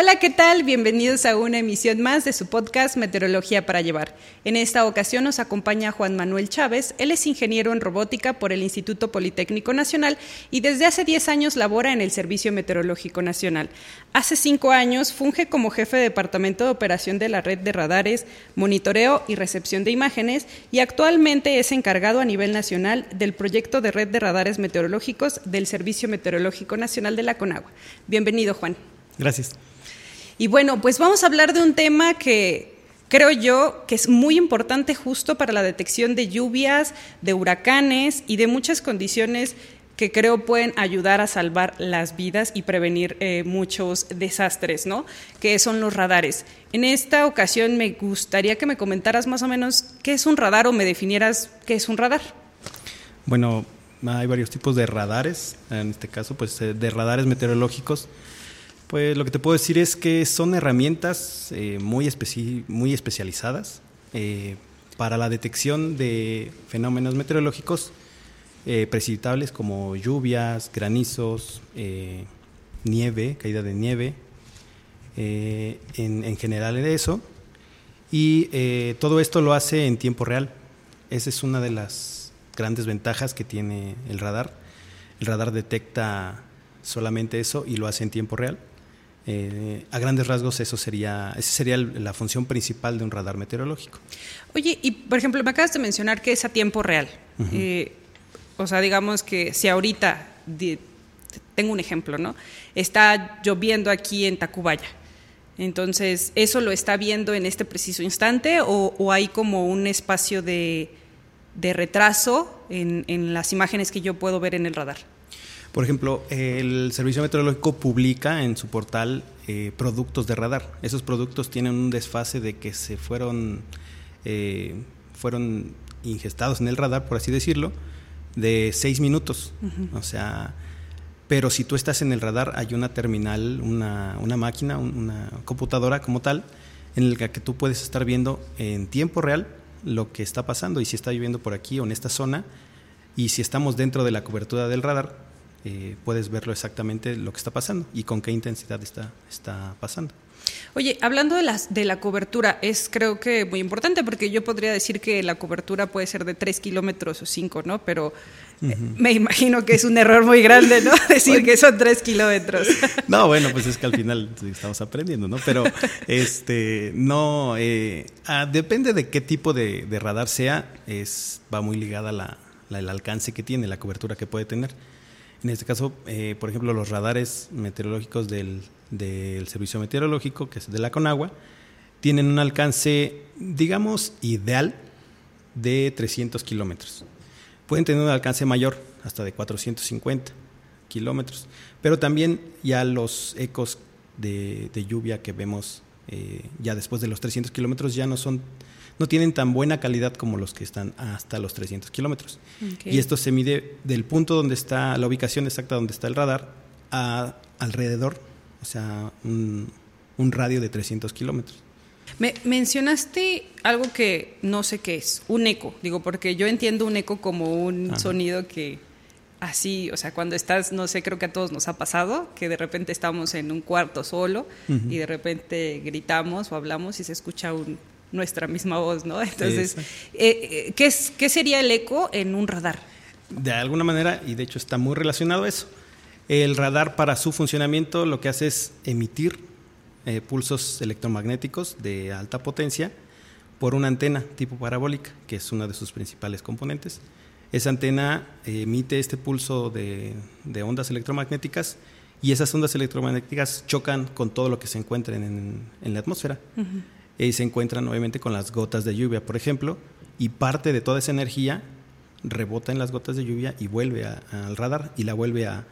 Hola, ¿qué tal? Bienvenidos a una emisión más de su podcast Meteorología para Llevar. En esta ocasión nos acompaña Juan Manuel Chávez. Él es ingeniero en robótica por el Instituto Politécnico Nacional y desde hace 10 años labora en el Servicio Meteorológico Nacional. Hace 5 años funge como jefe de departamento de operación de la red de radares, monitoreo y recepción de imágenes y actualmente es encargado a nivel nacional del proyecto de red de radares meteorológicos del Servicio Meteorológico Nacional de la Conagua. Bienvenido, Juan. Gracias. Y bueno, pues vamos a hablar de un tema que creo yo que es muy importante justo para la detección de lluvias, de huracanes y de muchas condiciones que creo pueden ayudar a salvar las vidas y prevenir eh, muchos desastres, ¿no? Que son los radares. En esta ocasión me gustaría que me comentaras más o menos qué es un radar o me definieras qué es un radar. Bueno, hay varios tipos de radares, en este caso, pues eh, de radares meteorológicos pues lo que te puedo decir es que son herramientas eh, muy, muy especializadas eh, para la detección de fenómenos meteorológicos eh, precipitables como lluvias, granizos, nieve, caída de nieve, en, en, general de eso. Y todo esto lo hace en tiempo real. Esa es una de las grandes ventajas que tiene el radar. El radar detecta solamente eso y lo hace en tiempo real. Eh, a grandes rasgos, eso sería, esa sería la función principal de un radar meteorológico. Oye, y por ejemplo, me acabas de mencionar que es a tiempo real. Eh, o sea, digamos que si ahorita, tengo un ejemplo, ¿no? Está lloviendo aquí en Tacubaya. Entonces, ¿eso lo está viendo en este preciso instante o, hay como un espacio de, retraso en las imágenes que yo puedo ver en el radar? Por ejemplo, el Servicio Meteorológico publica en su portal eh, productos de radar. Esos productos tienen un desfase de que se fueron, eh, fueron ingestados en el radar, por así decirlo, de seis minutos. O sea, pero si tú estás en el radar, hay una terminal, una, una máquina, una computadora como tal, en la que tú puedes estar viendo en tiempo real lo que está pasando y si está lloviendo por aquí o en esta zona y si estamos dentro de la cobertura del radar, eh, puedes verlo exactamente lo que está pasando y con qué intensidad está, está pasando. Oye, hablando de, las, de la cobertura, es creo que muy importante porque yo podría decir que la cobertura puede ser de 3 kilómetros o 5, ¿no? Pero eh, me imagino que es un error muy grande, ¿no? Decir que son 3 kilómetros. No, bueno, pues es que al final estamos aprendiendo, ¿no? Pero este, no, eh, ah, depende de qué tipo de, radar sea, es, va muy ligada la, el alcance que tiene, la cobertura que puede tener. En este caso, eh, por ejemplo, los radares meteorológicos del, Servicio Meteorológico, que es de la Conagua, tienen un alcance, digamos, ideal de 300 kilómetros. Pueden tener un alcance mayor, hasta de 450 kilómetros, pero también ya los ecos de, lluvia que vemos eh, ya después de los 300 kilómetros ya no son no tienen tan buena calidad como los que están hasta los 300 kilómetros. Y esto se mide del punto donde está, la ubicación exacta donde está el radar, a alrededor, o sea, un, radio de 300 kilómetros. Me mencionaste algo que no sé qué es, un eco, digo, porque yo entiendo un eco como un sonido que así, o sea, cuando estás, no sé, creo que a todos nos ha pasado, que de repente estamos en un cuarto solo y de repente gritamos o hablamos y se escucha un, nuestra misma voz, ¿no? Entonces, eh, eh, ¿qué, es, ¿qué sería el eco en un radar? De alguna manera, y de hecho está muy relacionado a eso, el radar para su funcionamiento lo que hace es emitir eh, pulsos electromagnéticos de alta potencia por una antena tipo parabólica, que es una de sus principales componentes. Esa antena emite este pulso de, ondas electromagnéticas y esas ondas electromagnéticas chocan con todo lo que se encuentra en, la atmósfera y se encuentran obviamente con las gotas de lluvia, por ejemplo, y parte de toda esa energía rebota en las gotas de lluvia y vuelve al radar y la vuelve a,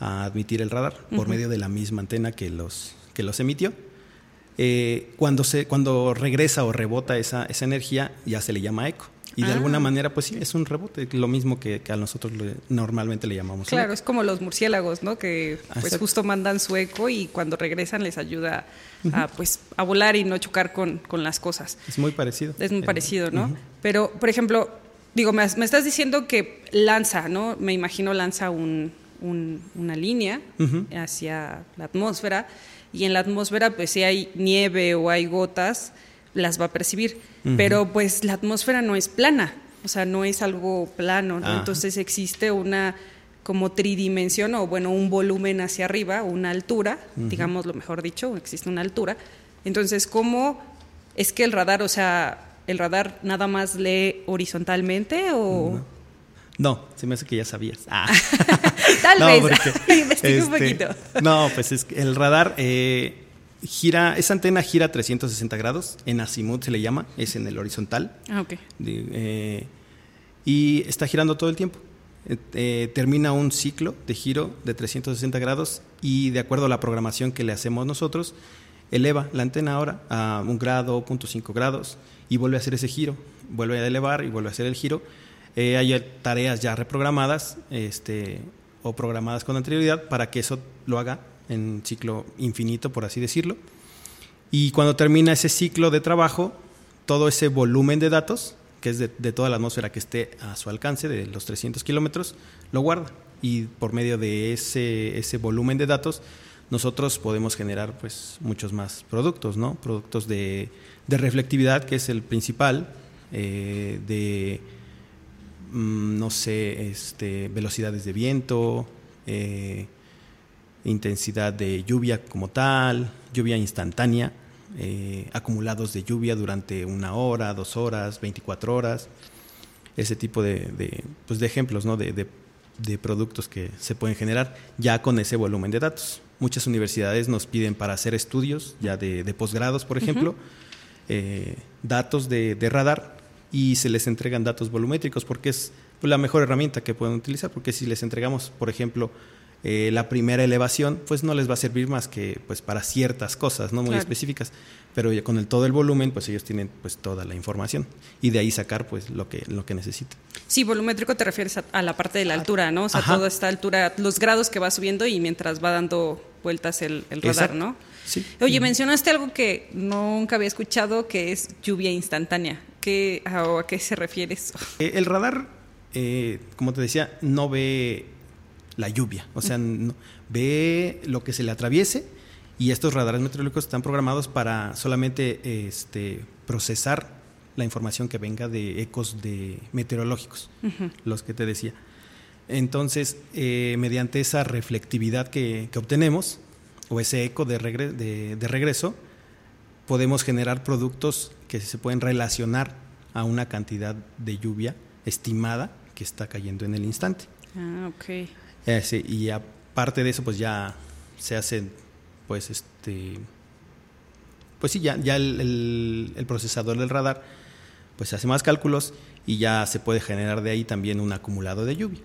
a admitir el radar por medio de la misma antena que los, que los emitió. Eh, cuando, se, cuando regresa o rebota esa, esa energía, ya se le llama eco. Y de Ah. alguna manera, pues sí, es un rebote, lo mismo que, que a nosotros le- normalmente le llamamos. Claro, eco. es como los murciélagos, ¿no? Que pues Exacto. justo mandan su eco y cuando regresan les ayuda a, pues, a volar y no chocar con, con las cosas. Es muy parecido. Es muy Eh, parecido, ¿no? Pero, por ejemplo, digo, me, me estás diciendo que lanza, ¿no? Me imagino lanza un, un- una línea hacia la atmósfera y en la atmósfera, pues si hay nieve o hay gotas, las va a percibir. Pero pues la atmósfera no es plana, o sea, no es algo plano. Entonces existe una como tridimensión o bueno, un volumen hacia arriba, una altura, digamos lo mejor dicho, existe una altura. Entonces, ¿cómo es que el radar, o sea, el radar nada más lee horizontalmente o No, se me hace que ya sabías. Ah. tal No, vez porque, un este, poquito. No, pues es que el radar eh, gira, esa antena gira 360 grados, en azimut se le llama, es en el horizontal, Ah, ok. de- eh, y está girando todo el tiempo. Eh, eh, termina un ciclo de giro de 360 grados y de acuerdo a la programación que le hacemos nosotros, eleva la antena ahora a un grado, 0.5 grados y vuelve a hacer ese giro, vuelve a elevar y vuelve a hacer el giro. Eh, hay tareas ya reprogramadas este, o programadas con anterioridad para que eso lo haga en ciclo infinito, por así decirlo. Y cuando termina ese ciclo de trabajo, todo ese volumen de datos, que es de, de toda la atmósfera que esté a su alcance, de los 300 kilómetros, lo guarda. Y por medio de ese, ese volumen de datos, nosotros podemos generar pues, muchos más productos, ¿no? Productos de, de reflectividad, que es el principal, eh, de, mm, no sé, este, velocidades de viento, eh, intensidad de lluvia como tal, lluvia instantánea, eh, acumulados de lluvia durante una hora, dos horas, 24 horas, ese tipo de, de, pues de ejemplos ¿no? de, de, productos que se pueden generar ya con ese volumen de datos. Muchas universidades nos piden para hacer estudios ya de, de posgrados, por ejemplo, eh, datos de, radar y se les entregan datos volumétricos porque es la mejor herramienta que pueden utilizar, porque si les entregamos, por ejemplo, eh, la primera elevación, pues no les va a servir más que pues para ciertas cosas, no muy Claro. específicas, pero ya con el todo el volumen, pues ellos tienen pues toda la información y de ahí sacar pues lo que lo que necesitan. Sí, volumétrico te refieres a, a la parte de la altura, ¿no? O sea, Ajá. toda esta altura, los grados que va subiendo y mientras va dando vueltas el, el radar, Exacto. ¿no? Sí. Oye, mencionaste algo que nunca había escuchado, que es lluvia instantánea. ¿Qué, a qué se refiere eso? Eh, El radar, eh, como te decía, no ve la lluvia, o sea, no- ve lo que se le atraviese y estos radares meteorológicos están programados para solamente este, procesar la información que venga de ecos de meteorológicos, los que te decía. Entonces, eh, mediante esa reflectividad que, que obtenemos, o ese eco de, regre- de- de regreso, podemos generar productos que se pueden relacionar a una cantidad de lluvia estimada que está cayendo en el instante. Ah, ok. Eh, sí, y aparte de eso, pues ya se hacen, pues este, pues sí, ya, ya el, el- el procesador del radar, pues hace más cálculos y ya se puede generar de ahí también un acumulado de lluvia.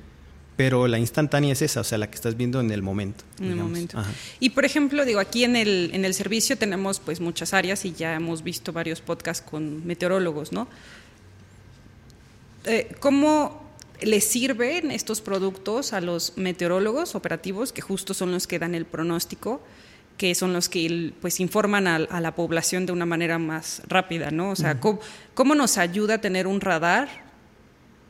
Pero la instantánea es esa, o sea, la que estás viendo en el momento. En el momento. Ajá. Y por ejemplo, digo, aquí en el, en el servicio tenemos pues muchas áreas y ya hemos visto varios podcasts con meteorólogos, ¿no? Eh, ¿Cómo les sirven estos productos a los meteorólogos operativos, que justo son los que dan el pronóstico, que son los que pues informan a, a la población de una manera más rápida, ¿no? O sea, ¿cómo, cómo nos ayuda a tener un radar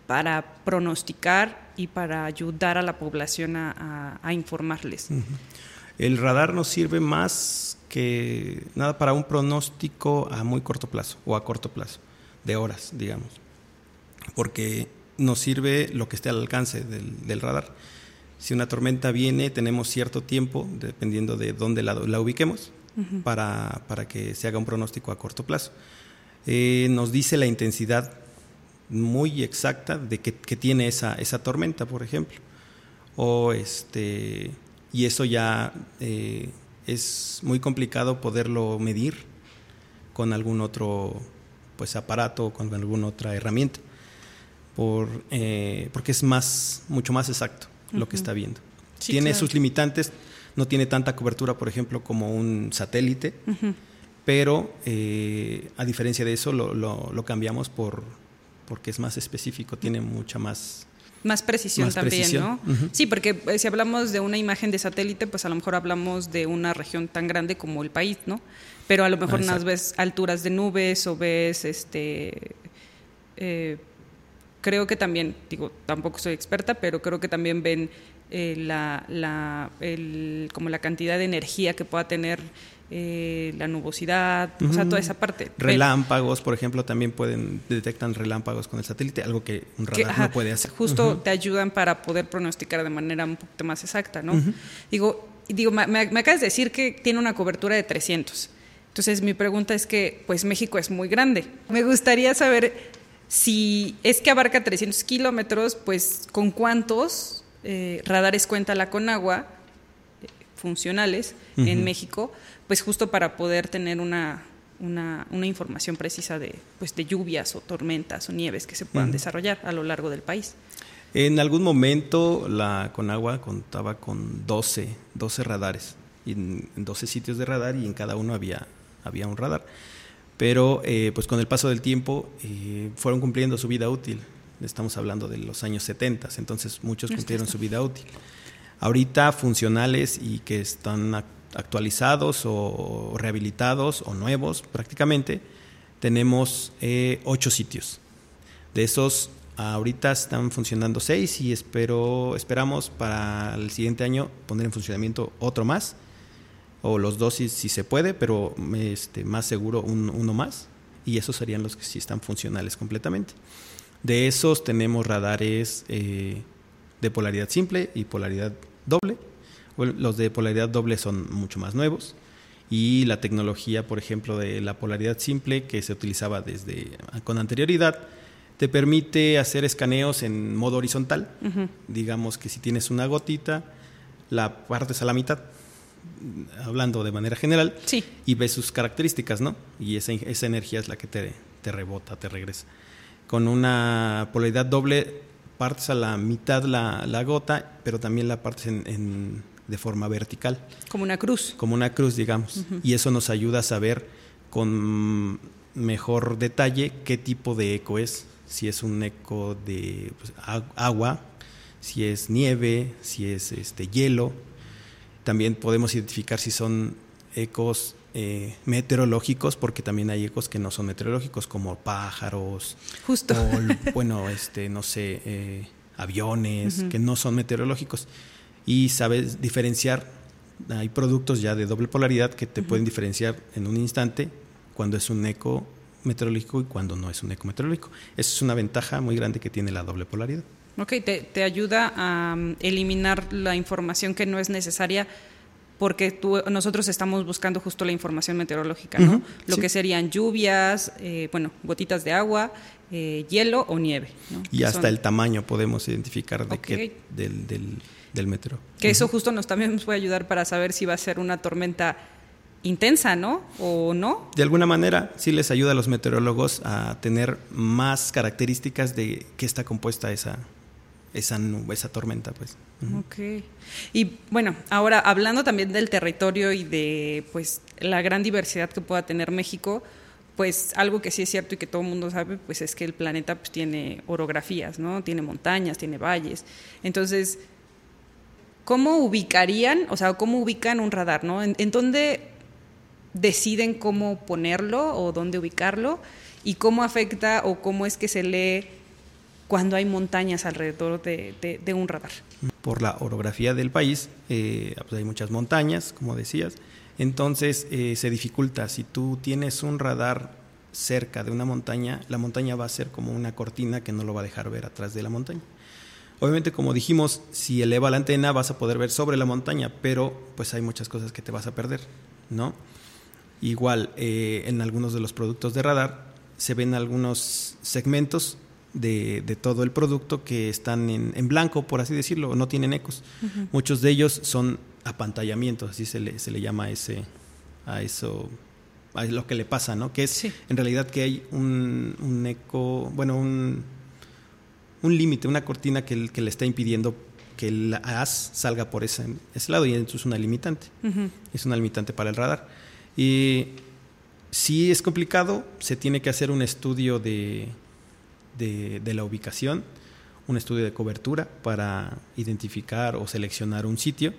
para pronosticar y para ayudar a la población a, a- a informarles? El radar nos sirve más que nada para un pronóstico a muy corto plazo o a corto plazo, de horas, digamos. Porque nos sirve lo que esté al alcance del, del radar. Si una tormenta viene, tenemos cierto tiempo, dependiendo de dónde la, la ubiquemos, para, para que se haga un pronóstico a corto plazo. Eh, nos dice la intensidad muy exacta de que, que tiene esa, esa tormenta, por ejemplo. O este, y eso ya eh, es muy complicado poderlo medir con algún otro pues aparato o con alguna otra herramienta por, eh, porque es más mucho más exacto lo que está viendo. Tiene sus limitantes, no tiene tanta cobertura, por ejemplo, como un satélite, pero eh, a diferencia de eso lo, lo, cambiamos por porque es más específico, tiene mucha más más precisión también, ¿no? Sí, porque eh, si hablamos de una imagen de satélite, pues a lo mejor hablamos de una región tan grande como el país, ¿no? Pero a lo mejor no ves alturas de nubes o ves, este, eh, creo que también, digo, tampoco soy experta, pero creo que también ven eh, la, la, el, como la cantidad de energía que pueda tener eh, la nubosidad, o sea, toda esa parte. Relámpagos, por ejemplo, también pueden detectan relámpagos con el satélite, algo que un radar no puede hacer. Justo te ayudan para poder pronosticar de manera un poquito más exacta, ¿no? Digo, digo me, me, acabas de decir que tiene una cobertura de 300. Entonces, mi pregunta es que, pues México es muy grande. Me gustaría saber si es que abarca 300 kilómetros, pues con cuántos eh, radares cuenta la Conagua eh, funcionales en México pues justo para poder tener una, una, información precisa de, pues de lluvias o tormentas o nieves que se puedan desarrollar a lo largo del país. En algún momento la Conagua contaba con 12, 12 radares, en, 12 sitios de radar y en cada uno había, había un radar. Pero eh, pues con el paso del tiempo eh, fueron cumpliendo su vida útil. Estamos hablando de los años 70, entonces muchos cumplieron su vida útil. Ahorita funcionales y que están actualizados o rehabilitados o nuevos prácticamente, tenemos eh, ocho sitios. De esos, ahorita están funcionando seis y espero, esperamos para el siguiente año poner en funcionamiento otro más, o los dos si, se puede, pero este, más seguro uno más, y esos serían los que sí están funcionales completamente. De esos tenemos radares eh, de polaridad simple y polaridad doble los de polaridad doble son mucho más nuevos y la tecnología, por ejemplo, de la polaridad simple que se utilizaba desde con anterioridad te permite hacer escaneos en modo horizontal. Digamos que si tienes una gotita, la partes a la mitad, hablando de manera general, y ves sus características, ¿no? Y esa, esa energía es la que te, te, rebota, te regresa. Con una polaridad doble, partes a la mitad la, la gota, pero también la partes en de forma vertical. Como una cruz. Como una cruz, digamos. Y eso nos ayuda a saber con mejor detalle qué tipo de eco es. Si es un eco de pues, agua, si es nieve, si es este, hielo. También podemos identificar si son ecos eh, meteorológicos, porque también hay ecos que no son meteorológicos, como pájaros. Justo. O, bueno, este, no sé, eh, aviones, que no son meteorológicos y sabes diferenciar. Hay productos ya de doble polaridad que te pueden diferenciar en un instante cuando es un eco meteorológico y cuando no es un eco meteorológico. Esa es una ventaja muy grande que tiene la doble polaridad. Ok, te, ayuda a um, eliminar la información que no es necesaria porque tú, nosotros estamos buscando justo la información meteorológica, ¿no? Lo que serían lluvias, eh, bueno, gotitas de agua, eh, hielo o nieve. Y hasta el tamaño podemos identificar de qué, del, del del metro. Que eso justo nos también nos puede ayudar para saber si va a ser una tormenta intensa, ¿no? ¿O no? De alguna manera sí les ayuda a los meteorólogos a tener más características de qué está compuesta esa, esa, esa tormenta, pues. Ok. Y bueno, ahora hablando también del territorio y de pues la gran diversidad que pueda tener México, pues algo que sí es cierto y que todo el mundo sabe, pues es que el planeta pues, tiene orografías, ¿no? Tiene montañas, tiene valles. Entonces, ¿cómo ubicarían, o sea, cómo ubican un radar, ¿no? ¿En, dónde deciden cómo ponerlo o dónde ubicarlo? ¿Y cómo afecta o cómo es que se lee cuando hay montañas alrededor de, un radar? Por la orografía del país, eh, pues hay muchas montañas, como decías, entonces eh, se dificulta. Si tú tienes un radar cerca de una montaña, la montaña va a ser como una cortina que no lo va a dejar ver atrás de la montaña. Obviamente, como dijimos, si eleva la antena vas a poder ver sobre la montaña, pero pues hay muchas cosas que te vas a perder, ¿no? Igual, eh, en algunos de los productos de radar se ven algunos segmentos de, todo el producto que están en, blanco, por así decirlo, no tienen ecos. Muchos de ellos son apantallamientos, así se le, se le llama a, ese, a eso, a lo que le pasa, ¿no? Que es en realidad que hay un, un eco, bueno, un un límite, una cortina que, que, le está impidiendo que el haz salga por ese, ese lado y eso es una limitante. Es una limitante para el radar. Y si es complicado, se tiene que hacer un estudio de, de, la ubicación, un estudio de cobertura para identificar o seleccionar un sitio.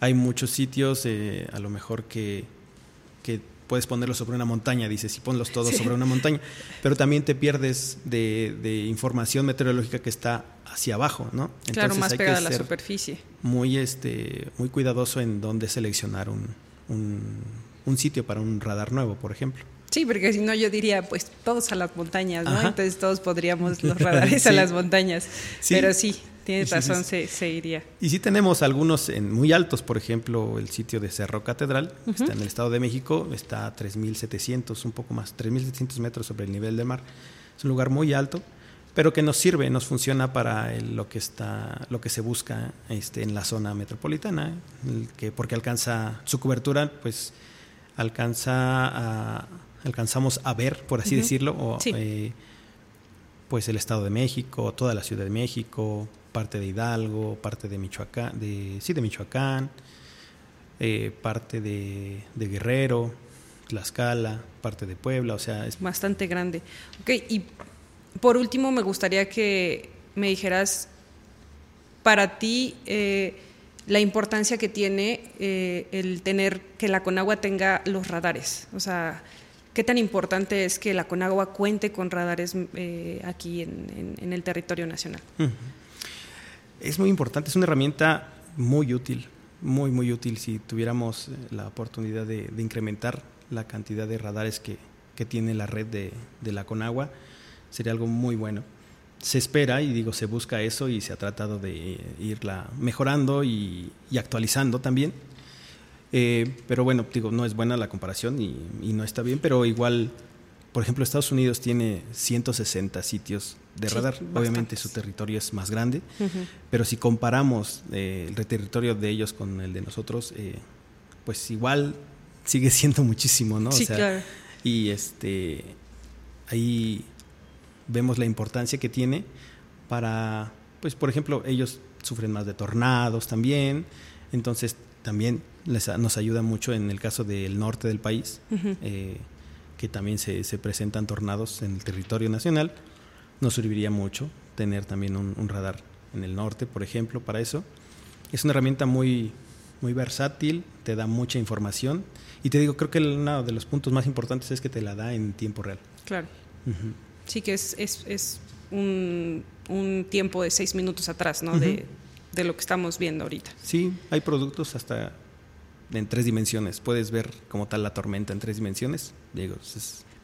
Hay muchos sitios, eh, a lo mejor que, que puedes ponerlos sobre una montaña, dices, y ponlos todos sobre una montaña, pero también te pierdes de, información meteorológica que está hacia abajo, ¿no? claro, más pegada a la superficie. Muy, este, muy cuidadoso en dónde seleccionar un, un, sitio para un radar nuevo, por ejemplo. Sí, porque si no yo diría, pues todos a las montañas, ¿no? Entonces todos podríamos los radares a las montañas. Pero sí, Tienes razón, se, iría. Y sí tenemos algunos en muy altos, por ejemplo, el sitio de Cerro Catedral, está en el Estado de México, está a 3.700, un poco más, 3.700 metros sobre el nivel del mar. Es un lugar muy alto, pero que nos sirve, nos funciona para lo que está, lo que se busca este, en la zona metropolitana, que porque alcanza su cobertura, pues alcanza a, alcanzamos a ver, por así decirlo, o, eh, pues el Estado de México, toda la Ciudad de México, parte de Hidalgo, parte de Michoacán, de, sí, de Michoacán, eh, parte de, Guerrero, Tlaxcala, parte de Puebla, o sea... Es bastante grande. Ok, y por último me gustaría que me dijeras, para ti, eh, la importancia que tiene eh, el tener, que la Conagua tenga los radares, o sea... ¿Qué tan importante es que la Conagua cuente con radares aquí en, el territorio nacional? es muy importante, es una herramienta muy útil, muy, muy útil si tuviéramos eh, la oportunidad de, incrementar la cantidad de radares que, tiene la red de, la Conagua, sería algo muy bueno. Se espera, y digo, se busca eso y se ha tratado de irla mejorando y, actualizando también. Eh, pero bueno, digo, no es buena la comparación y, y no está bien, pero igual por ejemplo, Estados Unidos tiene 160 sitios de radar. Obviamente su territorio es más grande, pero si comparamos eh, el territorio de ellos con el de nosotros, eh, pues igual sigue siendo muchísimo, ¿no? Sí, claro. Y este, ahí vemos la importancia que tiene para, pues por ejemplo, ellos sufren más de tornados también, entonces también les, nos ayuda mucho en el caso del norte del país que también se, presentan tornados en el territorio nacional. Nos serviría mucho tener también un, radar en el norte, por ejemplo, para eso. Es una herramienta muy, muy versátil, te da mucha información y te digo, creo que uno de los puntos más importantes es que te la da en tiempo real. Claro. Sí, que es, un, tiempo de seis minutos atrás, ¿no? de, de, lo que estamos viendo ahorita. Sí, hay productos hasta en tres dimensiones. Puedes ver como tal la tormenta en tres dimensiones. Digo,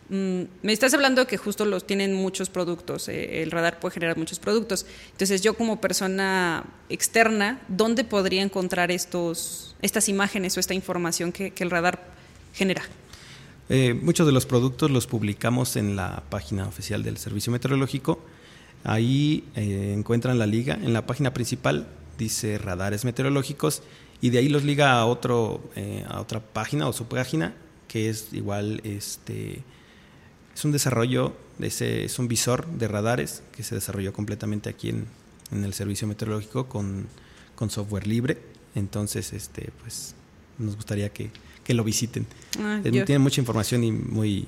mm, me estás hablando que justo los tienen muchos productos, eh, el radar puede generar muchos productos. Entonces yo como persona externa, ¿dónde podría encontrar estos, estas imágenes o esta información que, el radar genera? Eh, muchos de los productos los publicamos en la página oficial del Servicio Meteorológico. Ahí eh, encuentran la liga. En la página principal dice radares meteorológicos y de ahí los liga a otro eh, a otra página o su página que es igual este es un desarrollo ese es un visor de radares que se desarrolló completamente aquí en, en el servicio meteorológico con, con, software libre entonces este pues nos gustaría que, que lo visiten ah, tiene mucha información y muy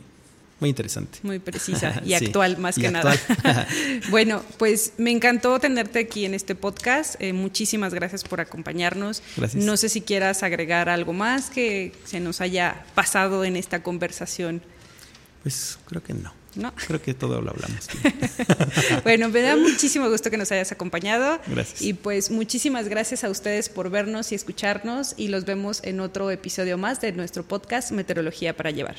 muy interesante. Muy precisa y actual más que nada. bueno, pues me encantó tenerte aquí en este podcast. Eh, muchísimas gracias por acompañarnos. Gracias. No sé si quieras agregar algo más que se nos haya pasado en esta conversación. Pues creo que no. No. Creo que todo lo hablamos. bueno, me da muchísimo gusto que nos hayas acompañado. Gracias. Y pues muchísimas gracias a ustedes por vernos y escucharnos y los vemos en otro episodio más de nuestro podcast Meteorología para Llevar.